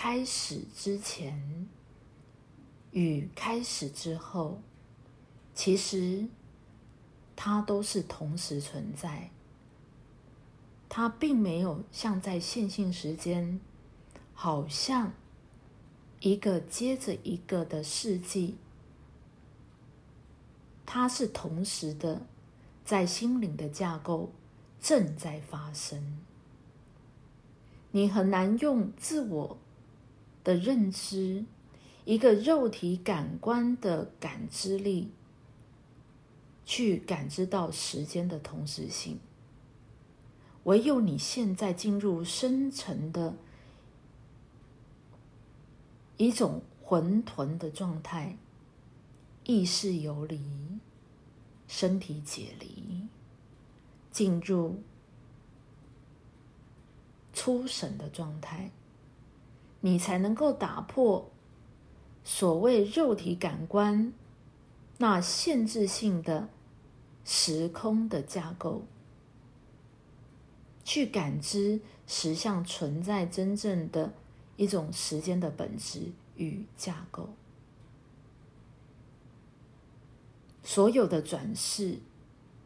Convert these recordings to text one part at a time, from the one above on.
开始之前与开始之后，其实它都是同时存在。它并没有像在线性时间，好像一个接着一个的世纪，它是同时的，在心灵的架构正在发生。你很难用自我的认知，一个肉体感官的感知力，去感知到时间的同时性。唯有你现在进入深层的一种混沌的状态，意识游离，身体解离，进入初审的状态，你才能够打破所谓肉体感官那限制性的时空的架构。去感知实相存在真正的一种时间的本质与架构。所有的转世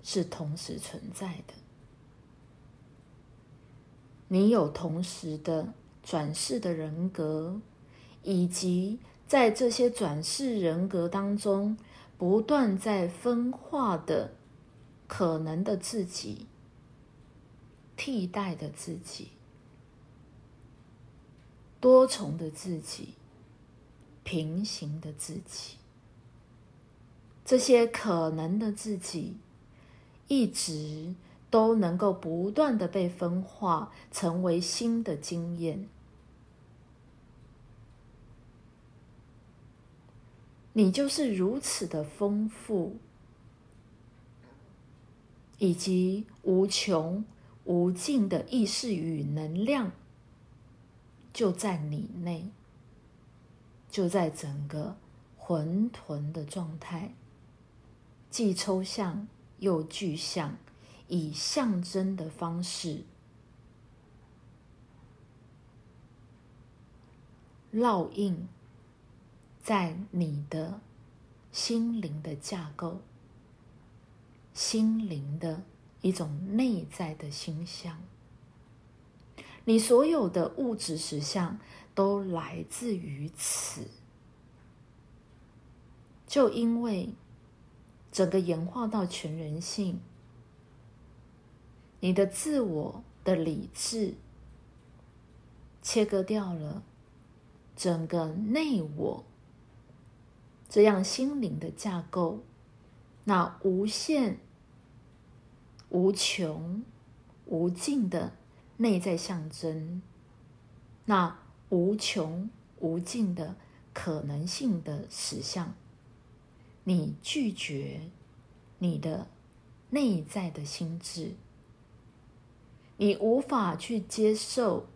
是同时存在的，你有同时的转世的人格，以及在这些转世人格当中不断在分化的可能的自己。替代的自己，多重的自己，平行的自己，这些可能的自己，一直都能够不断的被分化，成为新的经验。你就是如此的丰富，以及无穷。无尽的意识与能量就在你内，就在整个混沌的状态，既抽象又具象，以象征的方式烙印在你的心灵的架构，心灵的。一种内在的形象，你所有的物质实相都来自于此。就因为整个演化到全人性，你的自我的理智切割掉了整个内我，这样心灵的架构，那无限。无穷无尽的内在象征，那无穷无尽的可能性的实相，你拒绝你的内在的心智，你无法去接受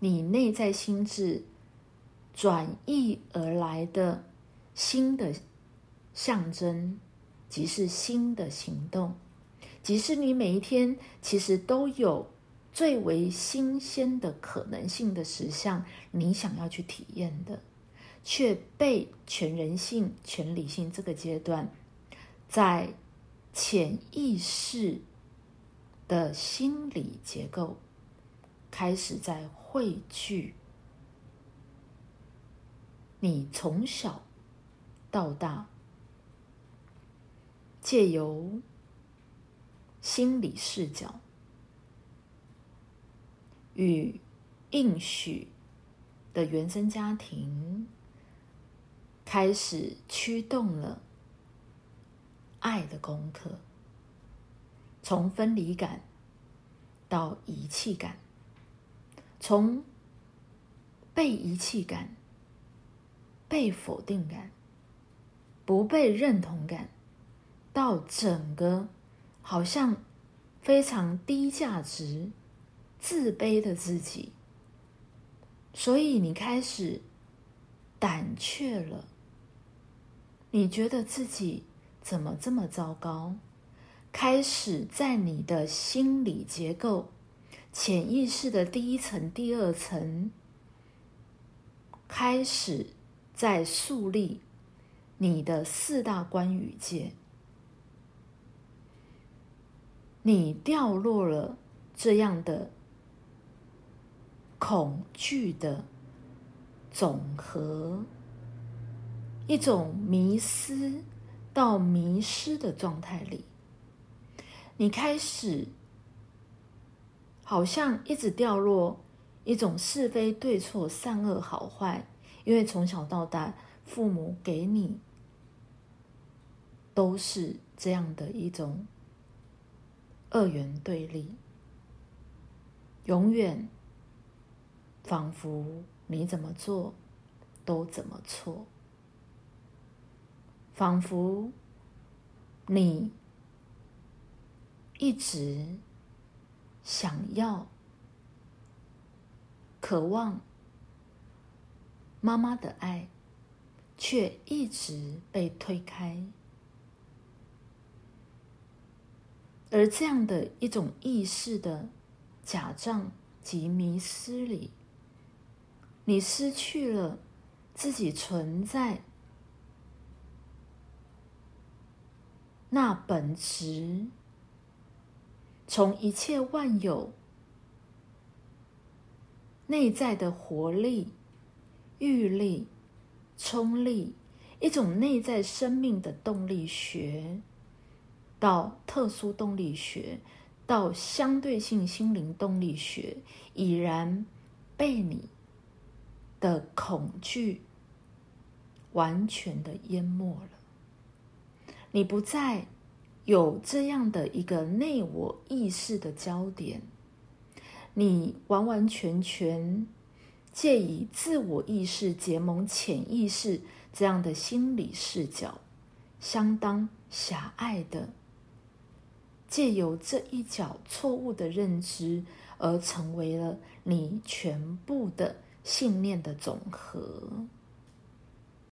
你内在心智转移而来的新的象征。即是新的行动，即是你每一天其实都有最为新鲜的可能性的实相，你想要去体验的，却被全人性、全理性这个阶段，在潜意识的心理结构开始在汇聚，你从小到大。借由心理视角与应许的原生家庭，开始驱动了爱的功课，从分离感到遗弃感，从被遗弃感、被否定感、不被认同感。到整个好像非常低价值、自卑的自己，所以你开始胆怯了。你觉得自己怎么这么糟糕？开始在你的心理结构潜意识的第一层、第二层开始在树立你的四大关语界，你掉落了这样的恐惧的总和，一种迷失到迷失的状态里。你开始好像一直掉落一种是非对错、善恶好坏，因为从小到大，父母给你都是这样的一种二元对立，永远仿佛你怎么做都怎么错，仿佛你。一直想要、渴望妈妈的爱，却一直被推开。而这样的一种意识的假象及迷失里，你失去了自己存在那本质。从一切万有内在的活力、欲力、冲力，一种内在生命的动力学，到特殊动力学，到相对性心灵动力学，已然被你的恐惧完全的淹没了，你不再。有这样的一个内我意识的焦点，你完完全全借以自我意识结盟潜意识这样的心理视角，相当狭隘的，借由这一角错误的认知，而成为了你全部的信念的总和。